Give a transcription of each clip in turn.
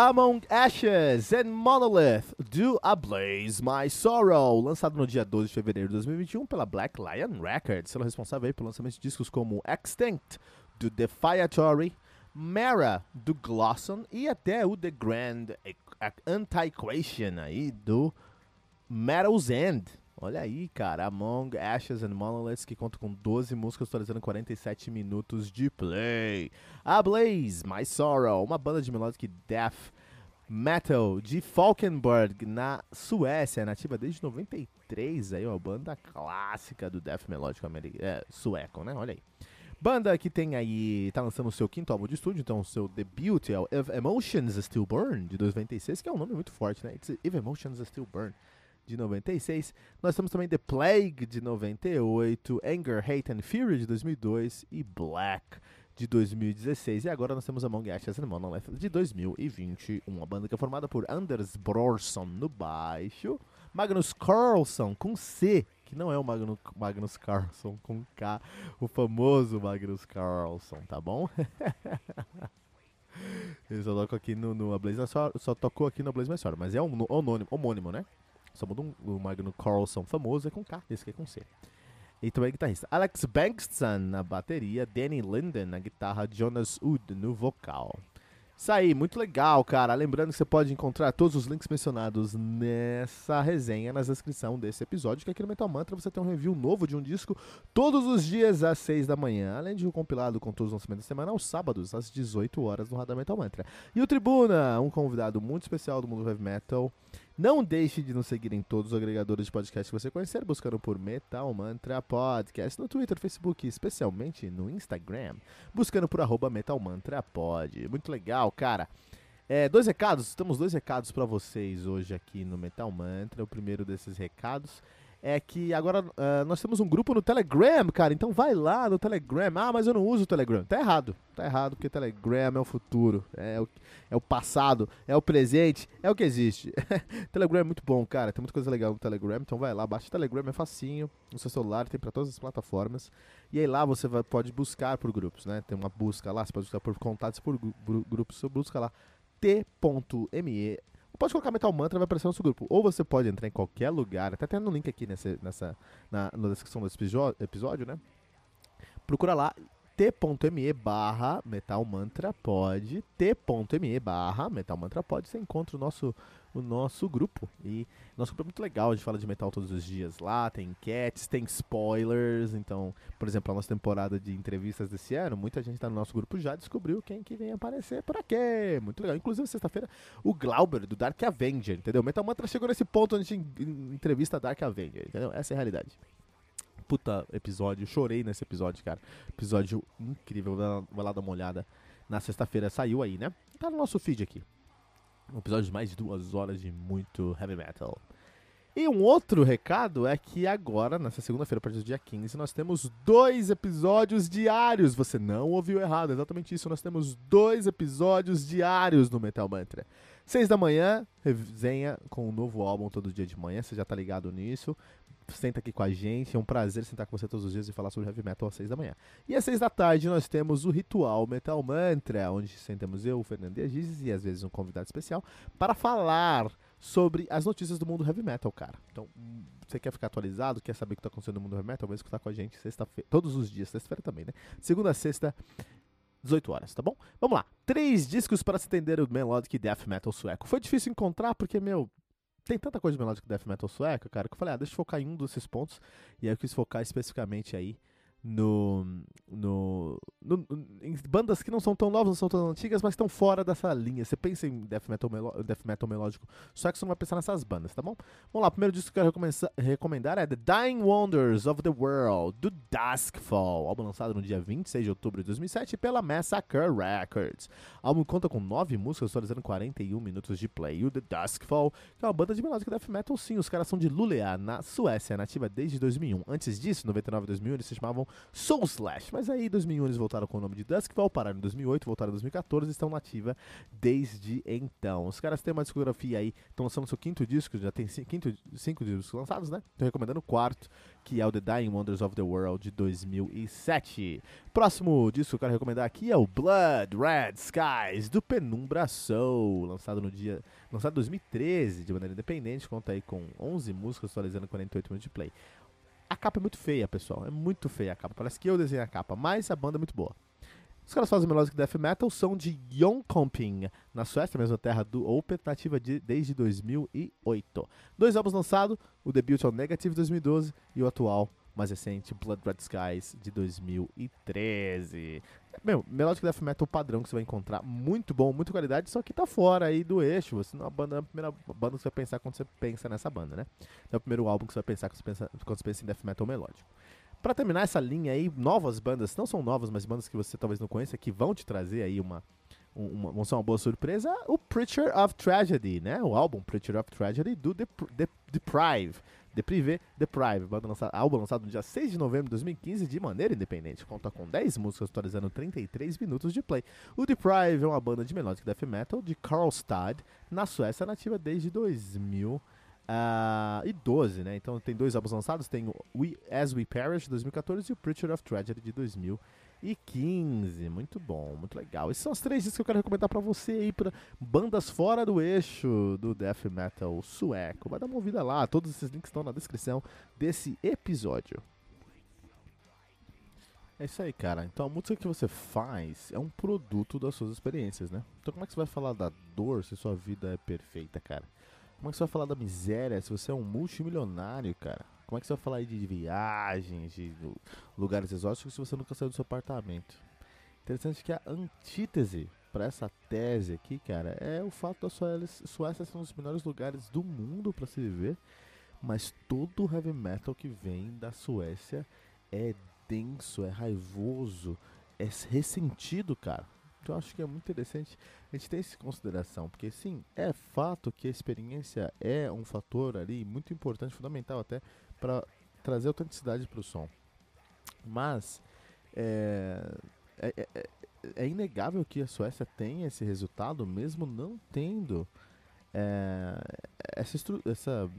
Among Ashes and Monolith Do Ablaze My Sorrow, lançado no dia 12 de fevereiro de 2021 pela Black Lion Records, sendo responsável pelo lançamento de discos como Extinct, do Defiatory, Mara, do Glosson e até o The Grand Antiquation aí do Metal's End. Olha aí, cara, Among Ashes and Monoliths, que conta com 12 músicas, totalizando 47 minutos de play. A Blaze, My Sorrow, uma banda de melodic death metal de Falkenberg, na Suécia, nativa desde 93, aí, uma banda clássica do death melódico é, sueco, né? Olha aí. Banda que tem aí, tá lançando o seu quinto álbum de estúdio, então o seu debut é o If Emotions Still Burn, de 96, que é um nome muito forte, né? It's If Emotions Still Burn de 96. Nós temos também The Plague, de 98, Anger, Hate and Fury, de 2002 e Black, de 2016. E agora nós temos Among Ashes and Monolith, de 2021. Uma banda que é formada por Anders Brorson no baixo, Magnus Carlson com C, que não é o Magnus, Magnus Carlson com K, o famoso Magnus Carlson, tá bom? Ele só aqui no, A Blaze só, só tocou aqui no Blaze Messor, mas é um homônimo, homônimo, né? O Magno Carlson famoso é com K, esse aqui é com C. E também é guitarrista. Alex Bankston na bateria, Danny Linden na guitarra, Jonas Wood no vocal. Isso aí, muito legal, cara. Lembrando que você pode encontrar todos os links mencionados nessa resenha, na descrição desse episódio, que aqui no Metal Mantra você tem um review novo de um disco todos os dias às 6 da manhã, além de um compilado com todos os lançamentos da semana aos sábados, às 18 horas no Radar Metal Mantra. E o Tribuna, um convidado muito especial do mundo heavy metal, não deixe de nos seguir em todos os agregadores de podcast que você conhecer, buscando por Metal Mantra Podcast no Twitter, Facebook, especialmente no Instagram, buscando por arroba Metal Mantra Pod. Muito legal, cara. É, dois recados, temos dois recados para vocês hoje aqui no Metal Mantra. O primeiro desses recados é que agora uh, nós temos um grupo no Telegram, cara. Então vai lá no Telegram. Ah, mas eu não uso o Telegram. Tá errado. Tá errado, porque Telegram é o futuro. É o, é o passado, é o presente, é o que existe. Telegram é muito bom, cara. Tem muita coisa legal no Telegram. Então vai lá, baixa o Telegram, é facinho. No seu celular, tem para todas as plataformas. E aí lá você vai, pode buscar por grupos, né? Tem uma busca lá, você pode buscar por contatos por grupos. Você busca lá t.me Pode colocar Metal Mantra, vai aparecer no nosso grupo. Ou você pode entrar em qualquer lugar, até tendo um link aqui nessa, nessa, na, na descrição desse episódio, né? Procura lá t.me barra Metal Mantra pode, t.me barra Metal Mantra pode, você encontra o nosso o nosso grupo. E nosso grupo é muito legal, a gente fala de metal todos os dias lá, tem enquetes, tem spoilers. Então, por exemplo, a nossa temporada de entrevistas desse ano, muita gente tá no nosso grupo já descobriu quem que vem aparecer por aqui. Muito legal. Inclusive, sexta-feira, o Glauber, do Dark Avenger, entendeu? Metal Mantra chegou nesse ponto onde a gente entrevista Dark Avenger, entendeu? Essa é a realidade puta episódio. Chorei nesse episódio, cara. Episódio incrível. Vai lá dar uma olhada. Na sexta-feira saiu aí, né? Tá no nosso feed aqui. Um episódio de mais de duas horas de muito heavy metal. E um outro recado é que agora, nessa segunda-feira, a partir do dia 15, nós temos dois episódios diários. Você não ouviu errado, exatamente isso. Nós temos dois episódios diários no Metal Mantra. Seis da manhã, resenha com um novo álbum todo dia de manhã, você já tá ligado nisso senta aqui com a gente. É um prazer sentar com você todos os dias e falar sobre heavy metal às 6 da manhã. E às 6 da tarde nós temos o Ritual Metal Mantra, onde sentamos eu, o Fernando Agizes e às vezes um convidado especial para falar sobre as notícias do mundo heavy metal, cara. Então, você quer ficar atualizado, quer saber o que está acontecendo no mundo heavy metal, vai escutar com a gente sexta-feira, todos os dias, sexta-feira também, né? Segunda a sexta, 18 horas, tá bom? Vamos lá. Três discos para se entender o melodic death metal sueco. Foi difícil encontrar porque, meu, tem tanta coisa de melódica death metal sueca, cara, que eu falei, ah, deixa eu focar em um desses pontos. E aí eu quis focar especificamente aí no, no, no, em bandas que não são tão novas, não são tão antigas, mas estão fora dessa linha. Você pensa em death metal, death metal melódico, só que você não vai pensar nessas bandas, tá bom? Vamos lá, o primeiro disco que eu quero recomendar é The Dying Wonders of the World, do Duskfall, álbum lançado no dia 26 de outubro de 2007 pela Massacre Records. O álbum conta com nove músicas, totalizando 41 minutos de play. E o The Duskfall, que é uma banda de melódica death metal, sim, os caras são de Luleå, na Suécia, nativa desde 2001. Antes disso, 99 e 2000, eles se chamavam Soul Slash, mas aí em 2001 eles voltaram com o nome de Duskfall, pararam em 2008, voltaram em 2014 e estão nativa desde então. Os caras têm uma discografia aí, estão lançando seu quinto disco, já tem cinco, cinco discos lançados, né? Estou recomendando o quarto, que é o The Dying Wonders of the World de 2007. Próximo disco que eu quero recomendar aqui é o Blood Red Skies do Penumbra Soul, lançado no dia lançado em 2013 de maneira independente, conta aí com 11 músicas atualizando 48 minutos de play. A capa é muito feia, pessoal, é muito feia a capa. Parece que eu desenhei a capa, mas a banda é muito boa. Os caras fazem melódica death metal, são de Jönköping, na Suécia, mesma terra do Opeth, nativa de, desde 2008. Dois álbuns lançados, o debut é o Negative 2012 e o atual, mais recente, Blood Red Skies de 2013. Meu, melódica death metal padrão que você vai encontrar, muito bom, muita qualidade, só que tá fora aí do eixo. Você não é a, banda, é a primeira banda que você vai pensar quando você pensa nessa banda, né? É o primeiro álbum que você vai pensar quando você pensa, quando você pensa em death metal melódico. Para terminar essa linha aí, novas bandas, não são novas, mas bandas que você talvez não conheça, que vão te trazer aí uma, uma, ser uma boa surpresa, o Preacher of Tragedy, né? O álbum Preacher of Tragedy do The, The, Deprive. Deprive, Deprive, banda lançada, álbum lançado no dia 6 de novembro de 2015 de maneira independente. Conta com 10 músicas atualizando 33 minutos de play. O Deprive é uma banda de melodic death metal de Karlstad, na Suécia, nativa desde 2000 Uh, e 12, né? Então tem dois álbuns lançados, tem o We, As We Perish de 2014 e o Preacher of Tragedy de 2015. Muito bom, muito legal. Esses são os três discos que eu quero recomendar para você aí, para bandas fora do eixo do death metal sueco. Vai dar uma ouvida lá, todos esses links estão na descrição desse episódio. É isso aí, cara. Então a música que você faz é um produto das suas experiências, né? Então como é que você vai falar da dor se sua vida é perfeita, cara? Como é que você vai falar da miséria se você é um multimilionário, cara? Como é que você vai falar de viagens, de lugares exóticos se você nunca saiu do seu apartamento? Interessante que a antítese para essa tese aqui, cara, é o fato da Suécia ser um dos melhores lugares do mundo para se viver, mas todo o heavy metal que vem da Suécia é denso, é raivoso, é ressentido, cara. Eu acho que é muito interessante a gente ter isso em consideração, porque sim, é fato que a experiência é um fator ali muito importante, fundamental até para trazer autenticidade para o som. Mas é, é, é, é, é, inegável que a Suécia tenha esse resultado, mesmo não tendo é, essa, essa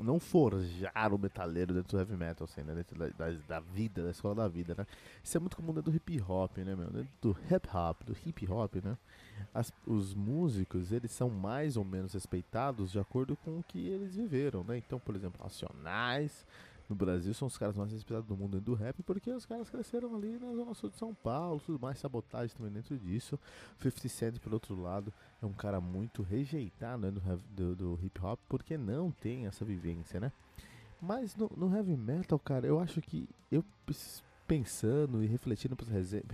não forjar o metaleiro dentro do heavy metal, assim, né? Dentro da, da, da, vida, da escola da vida, né? Isso é muito comum dentro do hip hop, né, meu? Dentro do hip hop, do hip hop, né? As, os músicos, eles são mais ou menos respeitados de acordo com o que eles viveram, né? Então, por exemplo, Racionais, no Brasil são os caras mais respeitados do mundo do rap, porque os caras cresceram ali na zona sul de São Paulo, tudo mais, sabotagem também dentro disso. 50 Cent, por outro lado, é um cara muito rejeitado né, do, do, do, hip hop, porque não tem essa vivência, né? Mas no, no heavy metal, cara, eu acho que eu pensando e refletindo pra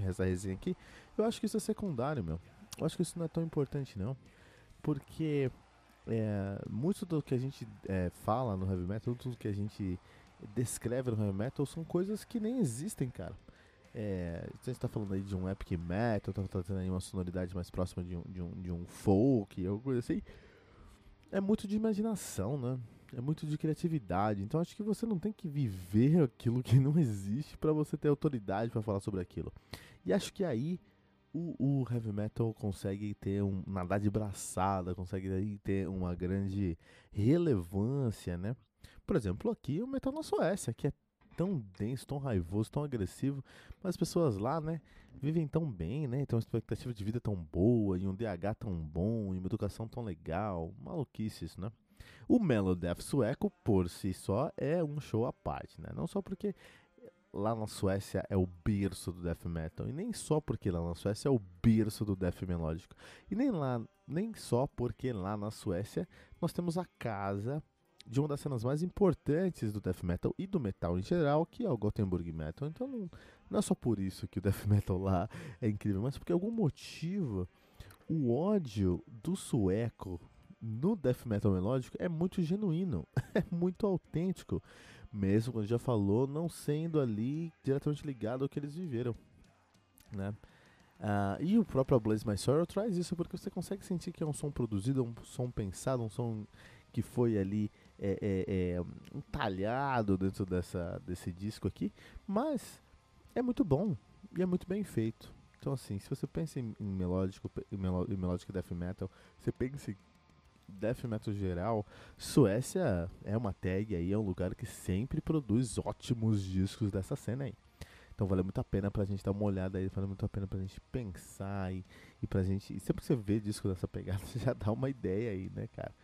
essa resenha aqui, eu acho que isso é secundário, meu. Eu acho que isso não é tão importante, não. Porque é, muito do que a gente é, fala no heavy metal, tudo que a gente descreve no heavy metal são coisas que nem existem, cara. É, a gente tá falando aí de um epic metal, tá trazendo aí uma sonoridade mais próxima de um, de um, de um folk, alguma coisa assim. É muito de imaginação, né? É muito de criatividade. Então acho que você não tem que viver aquilo que não existe para você ter autoridade para falar sobre aquilo. E acho que aí o, o, heavy metal consegue ter um nadar de braçada, consegue aí ter uma grande relevância, né? Por exemplo, aqui o metal na Suécia, que é tão denso, tão raivoso, tão agressivo, mas as pessoas lá, né, vivem tão bem, né, tem uma expectativa de vida tão boa, e um DH tão bom, e uma educação tão legal, maluquice isso, né? O Melodeath sueco, por si só, é um show à parte, né? Não só porque lá na Suécia é o berço do death metal, e nem só porque lá na Suécia é o berço do death melódico, e nem lá, nem só porque lá na Suécia nós temos a casa de uma das cenas mais importantes do death metal e do metal em geral, que é o Gothenburg Metal. Então não, não é só por isso que o death metal lá é incrível, mas porque algum motivo o ódio do sueco no death metal melódico é muito genuíno, é muito autêntico, mesmo quando já falou, não sendo ali diretamente ligado ao que eles viveram, né? Uh, e o próprio Blaze My Sorrow traz isso porque você consegue sentir que é um som produzido, um som pensado, um som que foi ali é, é, é, um talhado dentro dessa, desse disco aqui, mas é muito bom e é muito bem feito. Então assim, se você pensa em, em melódico, em, meló em melódico death metal, você pensa em death metal geral, Suécia é uma tag aí, é um lugar que sempre produz ótimos discos dessa cena aí. Então vale muito a pena pra gente dar uma olhada aí, vale muito a pena pra gente pensar e, e pra gente. E sempre que você vê disco dessa pegada, já dá uma ideia aí, né, cara?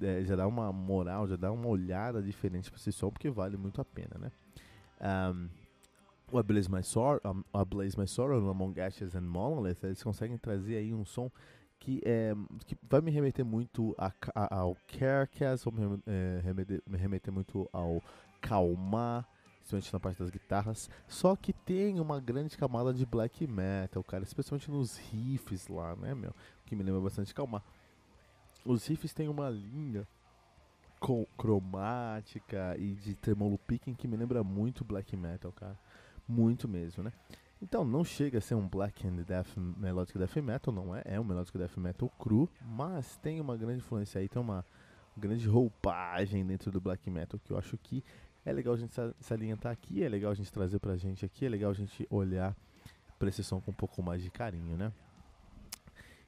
É, já dá uma moral, já dá uma olhada diferente pra esse som, porque vale muito a pena, né? Um, o A Blaze My Sorrow, a Blaze My Sorrow Among Ashes and Monolith, eles conseguem trazer aí um som que, é, que vai me remeter muito a, a, ao Carcass, vai me, é, remeter, me remeter muito ao Calmar, principalmente na parte das guitarras, só que tem uma grande camada de black metal, cara, especialmente nos riffs lá, né, meu, que me lembra bastante Calmar. Os riffs têm uma linha com cromática e de tremolo picking que me lembra muito black metal, cara, muito mesmo, né? Então não chega a ser um black and death melodic death metal, não é, é um melodic death metal cru, mas tem uma grande influência aí, tem uma grande roupagem dentro do black metal que eu acho que é legal a gente salientar aqui, é legal a gente trazer pra gente aqui, é legal a gente olhar pra esse som com um pouco mais de carinho, né?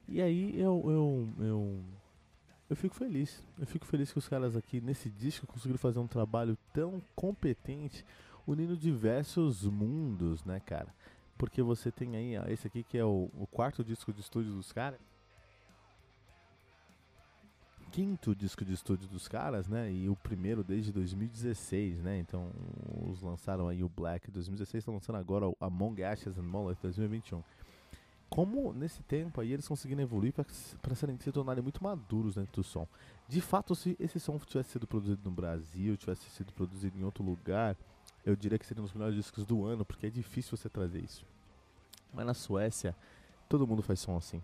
E aí eu, eu, eu, eu fico feliz, eu fico feliz que os caras aqui nesse disco conseguiram fazer um trabalho tão competente, unindo diversos mundos, né, cara? Porque você tem aí, ó, esse aqui que é o, o quarto disco de estúdio dos caras quinto disco de estúdio dos caras, né? E o primeiro desde 2016, né? Então, os lançaram aí o Black 2016, estão lançando agora o Among Ashes and Monolith 2021. Como nesse tempo aí eles conseguiram evoluir para se tornarem muito maduros dentro do som. De fato, se esse som tivesse sido produzido no Brasil, tivesse sido produzido em outro lugar, eu diria que seria um dos melhores discos do ano, porque é difícil você trazer isso. Mas na Suécia, todo mundo faz som assim.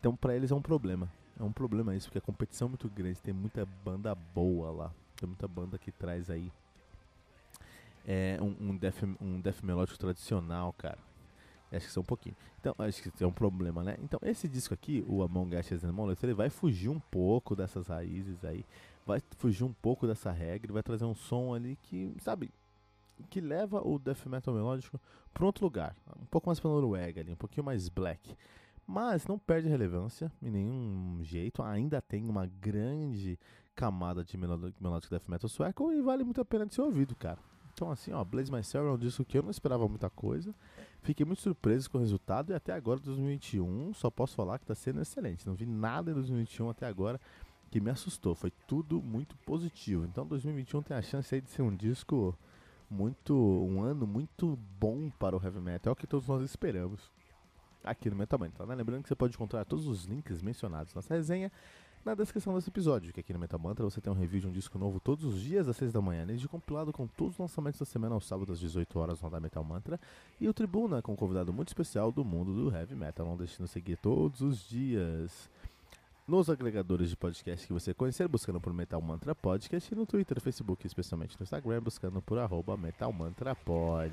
Então, para eles é um problema. É um problema isso, porque a competição é muito grande, tem muita banda boa lá. Tem muita banda que traz aí é, um, um, death, um death melódico tradicional, cara. Acho que é um pouquinho. Então, acho que é um problema, né? Então, esse disco aqui, o Among Us and Monolith, ele vai fugir um pouco dessas raízes aí. Vai fugir um pouco dessa regra, vai trazer um som ali que, sabe, que leva o death metal melódico para outro lugar. Um pouco mais pra Noruega ali, um pouquinho mais black. Mas não perde relevância em nenhum jeito. Ainda tem uma grande camada de melodic death metal sueco e vale muito a pena de ser ouvido, cara. Então, assim, ó, Blaze My Soul é um disco que eu não esperava muita coisa. Fiquei muito surpreso com o resultado e até agora, 2021, só posso falar que tá sendo excelente. Não vi nada em 2021 até agora que me assustou. Foi tudo muito positivo. Então, 2021 tem a chance de ser um disco muito. um ano muito bom para o heavy metal. É o que todos nós esperamos aqui no Metal Mantra, né? Lembrando que você pode encontrar todos os links mencionados nessa resenha na descrição desse episódio, que aqui no Metal Mantra você tem um review de um disco novo todos os dias às 6 da manhã, desde compilado com todos os lançamentos da semana aos sábados às 18 horas no da Metal Mantra, e o Tribuna com um convidado muito especial do mundo do Heavy Metal. Não deixe de seguir todos os dias nos agregadores de podcast que você conhecer, buscando por Metal Mantra Podcast, e no Twitter, Facebook, especialmente no Instagram, buscando por arroba Metal Mantra Pod.